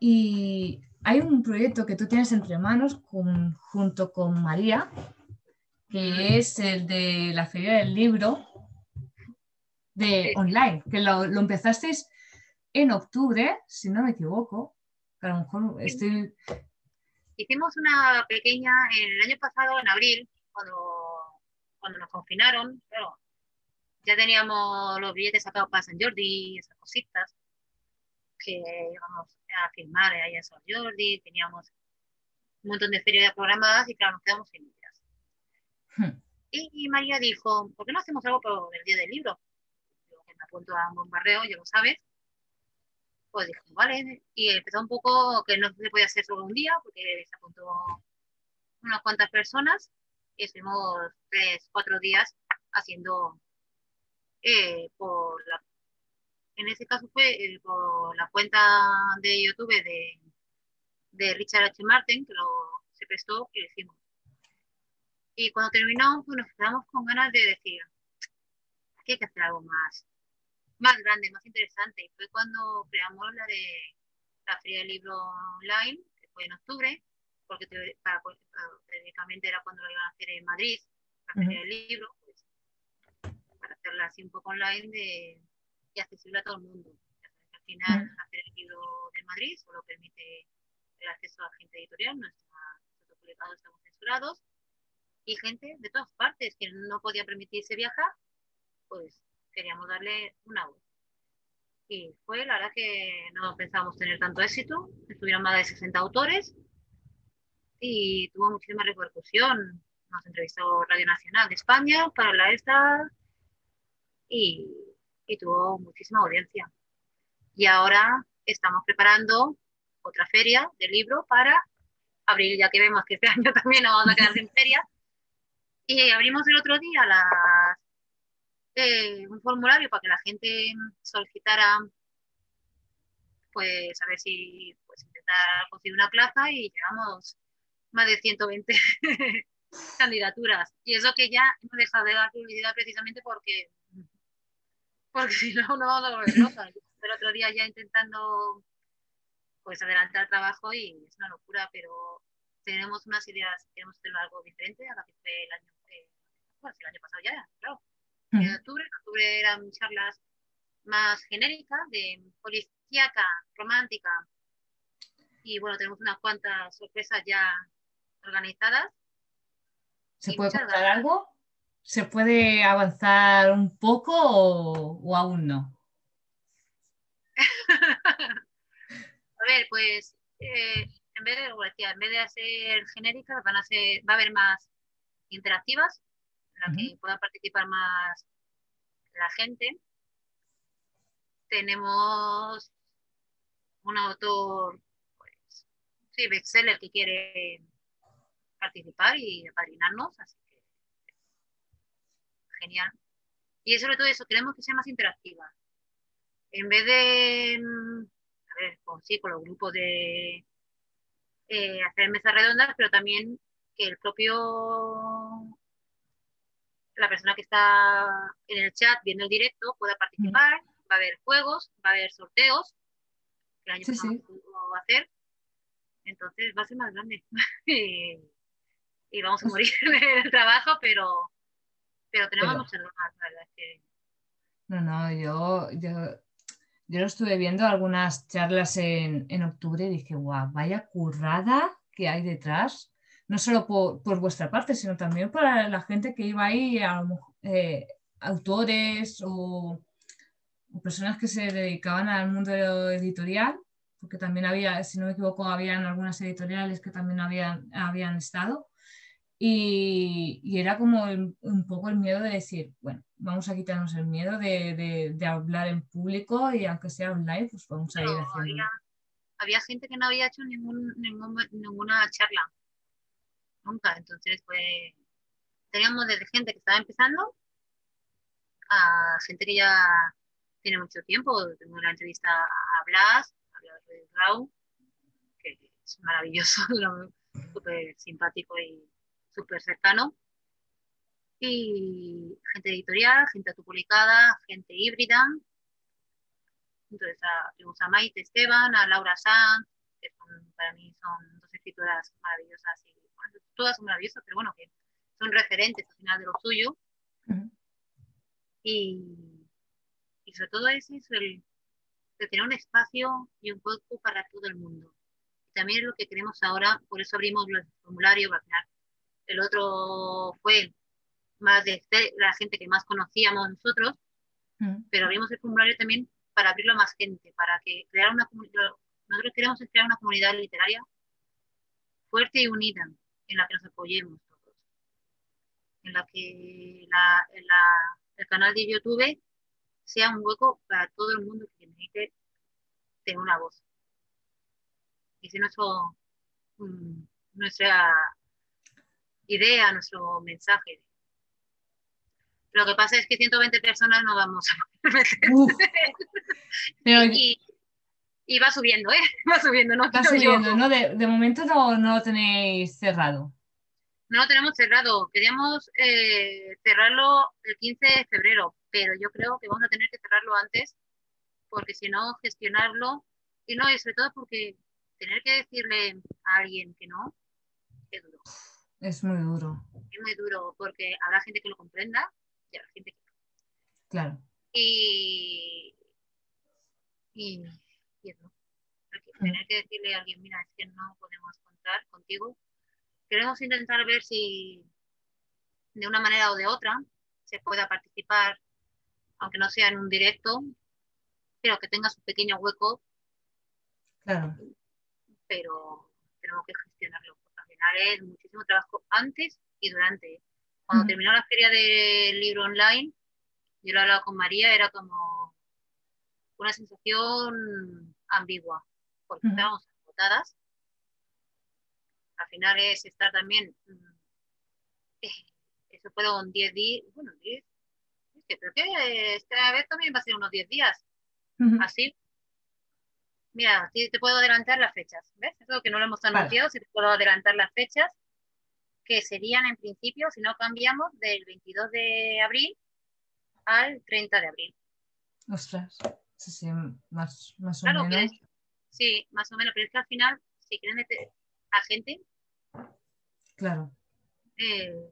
Y hay un proyecto que tú tienes entre manos junto con María, que es el de la Feria del Libro de online, que lo, lo empezasteis en octubre, si no me equivoco. A lo mejor estoy... Hicimos una pequeña, el año pasado, en abril, cuando cuando nos confinaron, pero ya teníamos los billetes sacados para San Jordi y esas cositas que íbamos a filmar ahí en San Jordi, teníamos un montón de ferias programadas y claro, nos quedamos sin ideas. Hmm. Y, María dijo, ¿por qué no hacemos algo por el Día del Libro? Yo que me apunto a un bombardeo, ya lo sabes. Pues dijo, vale, y empezó un poco que no se podía hacer solo un día, porque se apuntó unas cuantas personas estuvimos tres, cuatro días haciendo eh, por la, en ese caso fue eh, por la cuenta de YouTube de, de Richard H. Martin, que lo, se prestó y lo hicimos. Y cuando terminamos, pues nos quedamos con ganas de decir, aquí hay que hacer algo más, más grande, más interesante. Y fue cuando creamos la de la Feria del Libro Online, que fue en octubre, porque para, teóricamente era cuando lo iban a hacer en Madrid, para hacer el libro, pues, para hacerla así un poco online de, y accesible a todo el mundo. Al final, hacer el libro de Madrid solo permite el acceso a gente editorial, no está, está publicado, estamos censurados, y gente de todas partes que no podía permitirse viajar, pues queríamos darle una voz. Y fue la verdad que no pensábamos tener tanto éxito, estuvieron más de 60 autores, y tuvo muchísima repercusión. Nos entrevistó Radio Nacional de España para la esta y y tuvo muchísima audiencia. Y ahora estamos preparando otra feria de libro para abril, ya que vemos que este [LAUGHS] año también nos vamos a quedar sin feria. Y abrimos el otro día eh, un formulario para que la gente solicitara, pues a ver si pues, intentar conseguir una plaza y llegamos más de 120 [LAUGHS] candidaturas. Y eso que ya hemos dejado de dar publicidad precisamente porque, porque si no, no lo loca. El otro día ya intentando pues adelantar el trabajo y es una locura, pero tenemos unas ideas, queremos hacer algo diferente a que fue el año, eh, el año pasado ya, claro. En octubre, en octubre eran charlas más genéricas de policíaca, romántica, y bueno, tenemos unas cuantas sorpresas ya organizadas. ¿Se puede contar algo? ¿Se puede avanzar un poco o, aún no? [LAUGHS] a ver, pues eh, en vez de, en vez de hacer genéricas, van a ser, va a haber más interactivas, en las que pueda participar más la gente. Tenemos un autor, pues, sí, bestseller que quiere participar y apadrinarnos, así genial. Y sobre todo eso, queremos que sea más interactiva. En vez de, mm, a ver, con, sí, con los grupos de eh, hacer mesas redondas, pero también que el propio, la persona que está en el chat viendo el directo pueda participar, va a haber juegos, va a haber sorteos, que el año pasado va a hacer, entonces va a ser más grande. [LAUGHS] y vamos a pues morir [LAUGHS] en el trabajo, pero, pero tenemos muchas ganas, la verdad que... No, no, yo, yo, yo lo estuve viendo algunas charlas en, en octubre y dije, guau, vaya currada que hay detrás, no solo por, por, vuestra parte, sino también para la gente que iba ahí, a, eh, autores o, o, personas que se dedicaban al mundo editorial, porque también había, si no me equivoco, habían algunas editoriales que también habían, habían estado. Y, era como un poco el miedo de decir, bueno, vamos a quitarnos el miedo de, hablar en público y aunque sea online, pues vamos a ir haciendo. Había, gente que no había hecho ningún, ninguna charla, nunca. Entonces, pues teníamos desde gente que estaba empezando a gente que ya tiene mucho tiempo. Tengo una entrevista a Blas, a Raúl, que es maravilloso, [LAUGHS] súper simpático y súper cercano. Y gente editorial, gente autopublicada, gente híbrida. Entonces tenemos a Maite Esteban, a Laura Sanz, que para mí son dos escritoras maravillosas y todas son maravillosas, pero bueno, que son referentes al final de lo suyo. y, y, sobre todo es eso, el de tener un espacio y un cuerpo para todo el mundo. también es lo que queremos ahora, por eso abrimos los formularios, para final el otro fue más de la gente que más conocíamos nosotros, mm. pero abrimos el formulario también para abrirlo a más gente, para que crear una comunidad, nosotros queremos crear una comunidad literaria fuerte y unida, en la que nos apoyemos todos, en la que el canal de YouTube sea un hueco para todo el mundo que necesite tener una voz. Y si nuestro, nuestra idea, nuestro mensaje. Lo que pasa es que 120 personas no vamos a meter. [LAUGHS] y, va subiendo, ¿eh? [LAUGHS] Va subiendo, ¿no? Va subiendo, ¿no? De, de, momento no, no, lo tenéis cerrado. No lo tenemos cerrado. Queríamos eh, cerrarlo el 15 de febrero, pero yo creo que vamos a tener que cerrarlo antes, porque si no, gestionarlo, y no, y sobre todo porque tener que decirle a alguien que no, es duro. Es muy duro. Es muy duro porque habrá gente que lo comprenda y habrá gente que no. Claro. Y, y, y. Mm. Tener que decirle a alguien, mira, es que no podemos contar contigo. Queremos intentar ver si de una manera o de otra se pueda participar, aunque no sea en un directo, pero que tenga su pequeño hueco. Claro. Pero tenemos que gestionarlo es muchísimo trabajo antes y durante. Cuando terminó la feria del libro online, yo lo hablaba con María, era como, una sensación ambigua, porque estábamos agotadas. Al final es estar también, mm, eh, eso fueron 10 días, bueno, 10, es que creo que esta vez también va a ser unos 10 días, así. Mira, sí te puedo adelantar las fechas, ¿ves? Eso que no lo hemos Vale. anunciado, si te puedo adelantar las fechas, que serían en principio, si no cambiamos, del 22 de abril al 30 de abril. Ostras, sí, sí, más, más o Claro, que menos. es- sí, más o menos, pero es que al final, si quieren meter a gente, Claro. eh,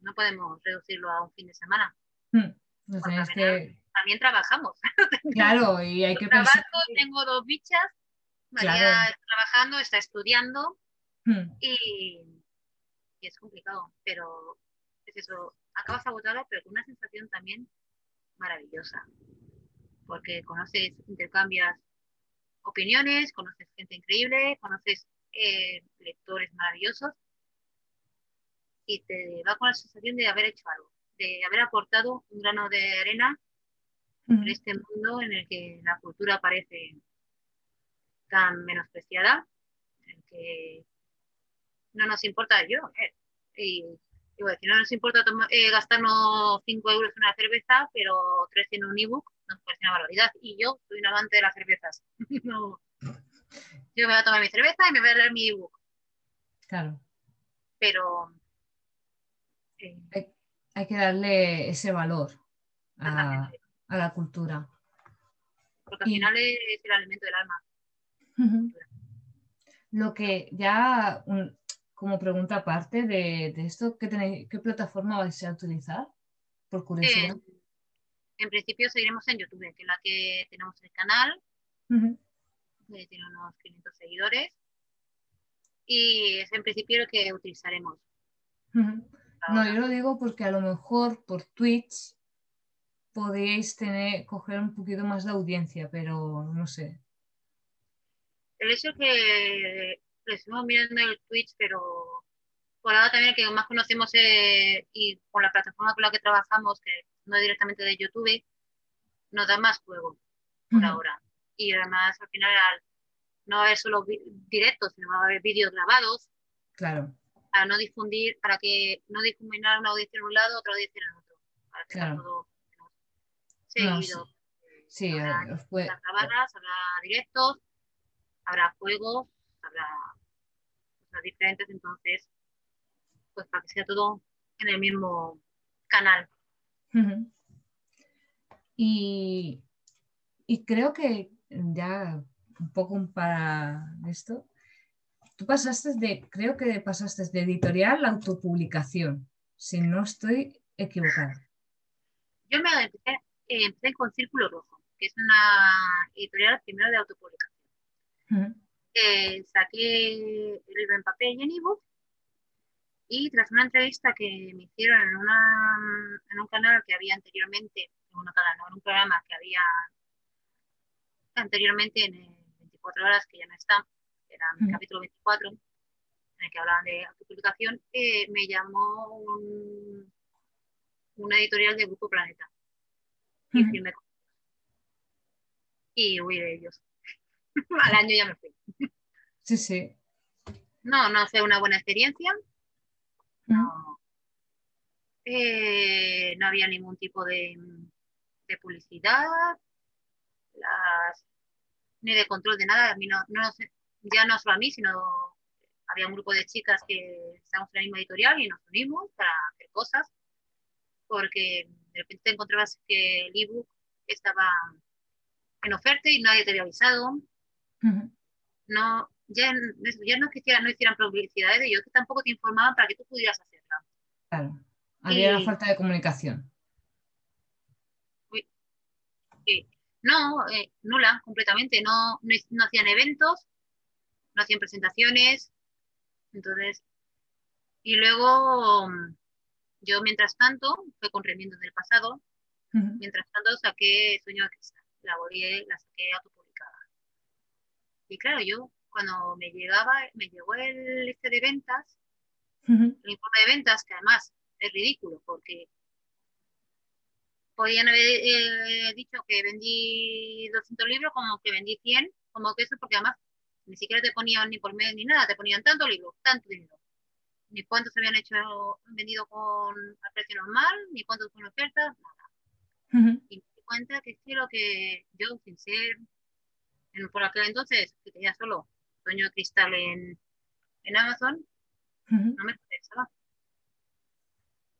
no podemos reducirlo a un fin de semana. Mm, Lo Porque tenéis al que. También trabajamos. [LAUGHS] Claro, y hay que Trabajo, pensar. tengo dos bichas, María Claro. está trabajando, está estudiando Mm, y, y es complicado, pero es eso, acabas agotado, pero con una sensación también maravillosa, porque conoces, intercambias opiniones, conoces gente increíble, conoces eh, lectores maravillosos y te va con la sensación de haber hecho algo, de haber aportado un grano de arena en este mundo en el que la cultura parece tan menospreciada, en el que no nos importa yo, eh, y a decir, no nos importa eh, gastarnos 5 euros en una cerveza, pero 3 en un ebook nos parece una barbaridad. Y yo soy un amante de las cervezas. [LAUGHS] No. Yo me voy a tomar mi cerveza y me voy a leer mi ebook, Claro. pero eh, Hay que darle ese valor a. a la cultura. porque al Y- final es el alimento del alma. Lo que ya, un- como pregunta aparte de, de esto, ¿qué, tenéis, ¿qué plataforma vais a utilizar? Por curiosidad. En, en principio seguiremos en YouTube, que es la que tenemos el canal, que tiene unos 500 seguidores. Y es en principio lo que utilizaremos. No, yo lo digo porque a lo mejor por Twitch podéis tener, coger un poquito más de audiencia, pero no sé. El hecho que lo estuvimos mirando el Twitch, pero por ahora también el que más conocemos eh, y con la plataforma con la que trabajamos, que no es directamente de YouTube, nos da más juego por ahora. Y además, al final, al- no va a haber solo directos, sino va a haber vídeos grabados Claro, para no difundir, para que no difuminar una audiencia en un lado, otra audiencia en el otro. Para que sea Claro. todo seguido. sí, Habrá eh, os puede- Habrá habrá directos, habrá juegos, habrá cosas diferentes, entonces, pues para que sea todo en el mismo canal. Y, y creo que ya un poco para esto, tú pasaste de, creo que pasaste de editorial a autopublicación, si no estoy equivocada. Yo me empecé, eh, empecé con Círculo Rojo, que es una editorial primero de autopublicación. Eh, saqué el libro en papel y en ebook y tras una entrevista que me hicieron en, una, en un canal que había anteriormente, en un canal, no, en un programa que había anteriormente en el 24 horas, que ya no está, era mi Ujú. capítulo 24, en el que hablaban de autopublicación, eh, me llamó un, una editorial de Grupo Planeta y huí de ellos. [LAUGHS] Al año ya me fui. Sí, sí. No, no fue una buena experiencia. No, Eh, no había ningún tipo de, de publicidad, las- ni de control de nada. A mí no, no sé, ya no solo a mí, sino había un grupo de chicas que estábamos en la misma editorial y nos unimos para hacer cosas, porque de repente te encontrabas que el ebook estaba en oferta y nadie te había avisado. No, ya, ya no es que hicieran, no hicieran publicidad de ello, que tampoco te informaban para que tú pudieras hacerla. Claro. Había una falta de comunicación. no, eh, nula completamente, no, no, no hacían eventos, no hacían presentaciones, entonces, y luego mm, yo mientras tanto, fue con Remiendos del pasado, mientras tanto saqué Sueño de Cristal, la volví, la saqué autopublicada. Y claro, yo cuando me llegaba, me llegó el este de ventas, el informe de ventas, que además es ridículo, porque podían haber eh, dicho que vendí 200 libros como que vendí 100, como que eso, porque además ni siquiera te ponían ni por medio ni nada, te ponían tanto libro, tanto dinero. Ni cuántos habían hecho vendido con a precio normal, ni cuántos con ofertas, nada. Y me di cuenta que es que lo que yo, sin ser, por aquel entonces, que tenía solo sueño de cristal en, en Amazon, no me interesaba.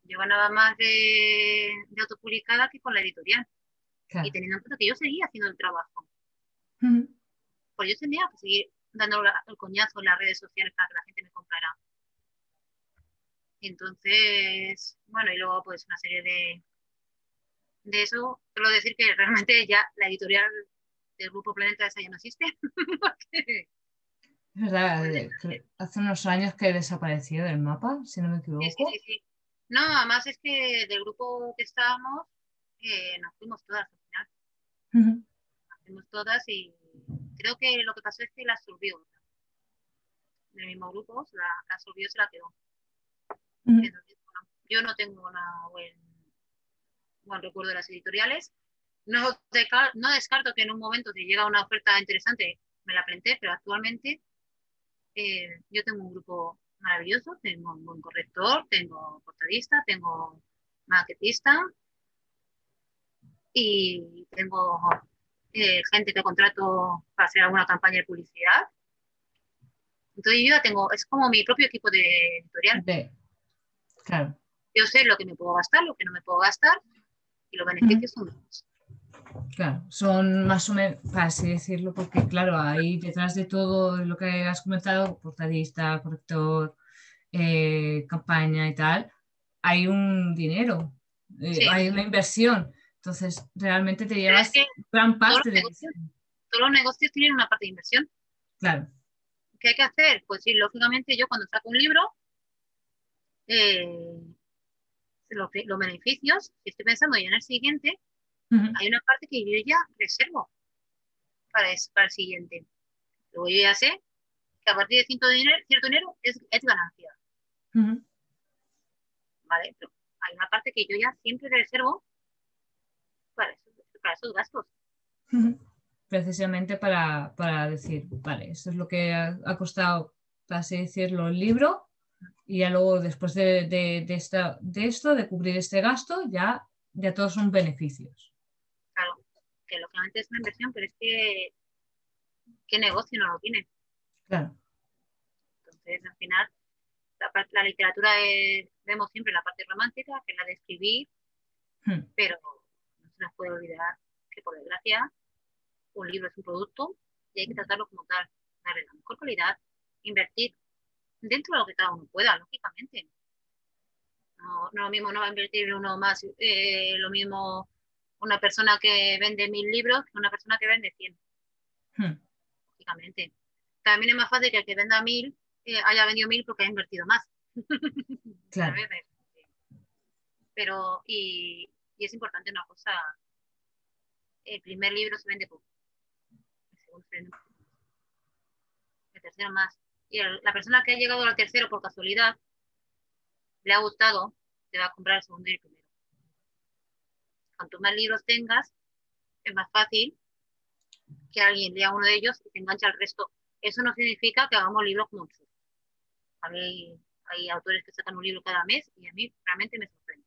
Yo ganaba más de, de autopublicada que con la editorial. Y teniendo en cuenta que yo seguía haciendo el trabajo. Pues yo tenía que seguir dando el coñazo en las redes sociales para que la gente me comprara. Entonces, bueno, y luego pues una serie de, de eso, solo decir que realmente ya la editorial del Grupo Planeta esa ya no existe. [LAUGHS] es verdad, hace unos años que desapareció del mapa, si no me equivoco. Sí, sí, sí. No, además es que del grupo que estábamos eh, nos fuimos todas al final. Nos fuimos todas y creo que lo que pasó es que la absorbió. Del mismo grupo, la, la absorbió se la quedó. Yo no tengo una buen, buen recuerdo de las editoriales. No, no descarto que en un momento si llega una oferta interesante me la planteé, pero actualmente eh, yo tengo un grupo maravilloso, tengo un buen corrector, tengo portadista, tengo maquetista y tengo eh, gente que contrato para hacer alguna campaña de publicidad. Entonces yo ya tengo, es como mi propio equipo de editorial. Claro. Yo sé lo que me puedo gastar, lo que no me puedo gastar y los beneficios son los Claro, son más o menos, para así decirlo, porque claro, ahí detrás de todo lo que has comentado, portadista, corrector, eh, campaña y tal, hay un dinero, eh, hay una inversión. Entonces, realmente te llevas gran parte de Todos los negocios tienen una parte de inversión. Claro. ¿Qué hay que hacer? Pues sí, lógicamente yo cuando saco un libro, eh, los, beneficios, si estoy pensando ya en el siguiente, hay una parte que yo ya reservo para, para el siguiente. Luego yo ya sé que a partir de cierto dinero, cierto dinero es, ganancia. Vale, pero hay una parte que yo ya siempre reservo para, esos gastos. Precisamente para, para, decir, vale, esto es lo que ha, costado, para así decirlo, el libro, y ya luego después de, de, de, esta, de esto, de cubrir este gasto, ya, ya todos son beneficios que lógicamente es una inversión, pero es que ¿qué negocio no lo tiene? Claro. Entonces, al final, la, la literatura vemos siempre la parte romántica, que es la de escribir, hmm. pero no se nos puede olvidar que, por desgracia, un libro es un producto y hay que tratarlo como tal, darle la mejor calidad, invertir dentro de lo que cada uno pueda, lógicamente. No, no lo mismo no va a invertir uno más, eh, lo mismo una persona que vende mil libros que una persona que vende cien. Hmm. Lógicamente. También es más fácil que el que venda mil eh, haya vendido mil porque ha invertido más. [LAUGHS] Claro. Pero, y, y, es importante una cosa, el primer libro se vende poco. El segundo se vende poco. El tercero más. Y la persona que ha llegado al tercero por casualidad, le ha gustado, te va a comprar el segundo y el primero cuanto más libros tengas, es más fácil que alguien lea uno de ellos y se enganche al resto. Eso no significa que hagamos libros muchos. Hay, hay autores que sacan un libro cada mes y a mí realmente me sorprende.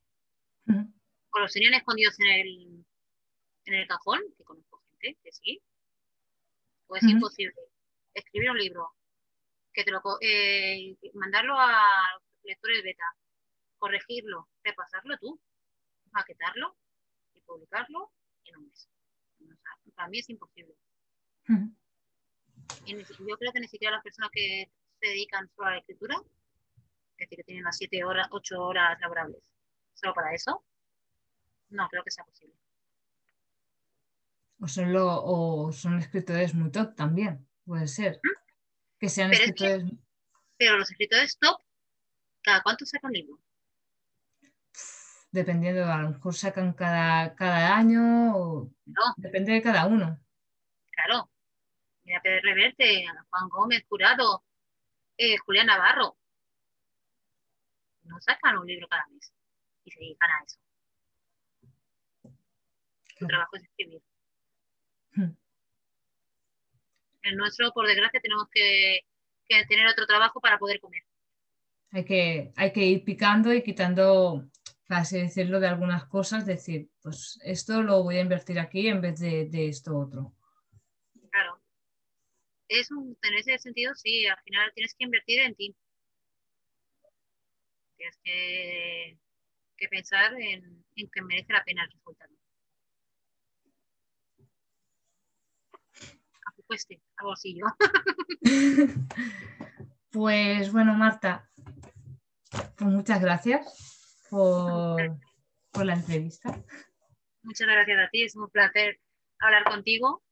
O los tenían escondidos en el, en el cajón, que conozco gente que sí. O es imposible escribir un libro, que te lo, eh, mandarlo a los lectores beta, corregirlo, repasarlo tú, maquetarlo publicarlo en un mes. para mí es imposible. yo creo que ni siquiera las personas que se dedican solo a la escritura, es decir, que tienen las 7 horas, 8 horas laborables, solo para eso, no creo que sea posible. O son, o son escritores muy top también, puede ser. Que sean escritores. pero los escritores top, ¿cada cuánto sacan libro? dependiendo, a lo mejor sacan cada, cada año, depende de cada uno. Claro. Mira, Pedro Reverte, Juan Gómez, Jurado, eh, Julián Navarro. No sacan un libro cada mes y se dedican a eso. su trabajo es escribir. Hmm. El nuestro, por desgracia, tenemos que, tener otro trabajo para poder comer. Hay que, hay que ir picando y quitando, así decirlo, de algunas cosas, decir, pues esto lo voy a invertir aquí en vez de, esto otro. Claro. Es un, en ese sentido, sí, al final tienes que invertir en ti. Tienes que, pensar en, en que merece la pena el resultado. Cueste algo así yo. [LAUGHS] pues bueno, Marta, pues muchas gracias por, la entrevista. Muchas gracias a ti, es un placer hablar contigo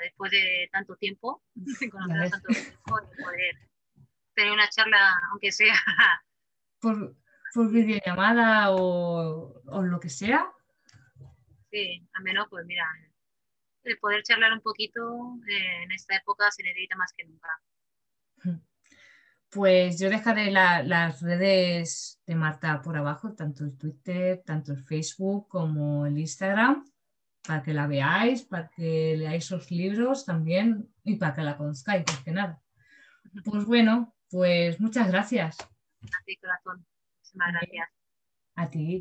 después de tanto tiempo, [LAUGHS] conocer tanto tiempo y poder tener una charla, aunque sea [LAUGHS] por, por videollamada o, o lo que sea. Sí, al menos pues mira, el poder charlar un poquito eh, en esta época se necesita más que nunca. Pues yo dejaré las redes de Marta por abajo, tanto el Twitter, tanto el Facebook como el Instagram, para que la veáis, para que leáis los libros también y para que la conozcáis, más que nada. Pues bueno, pues muchas gracias. A ti, corazón. Muchísimas gracias. A ti.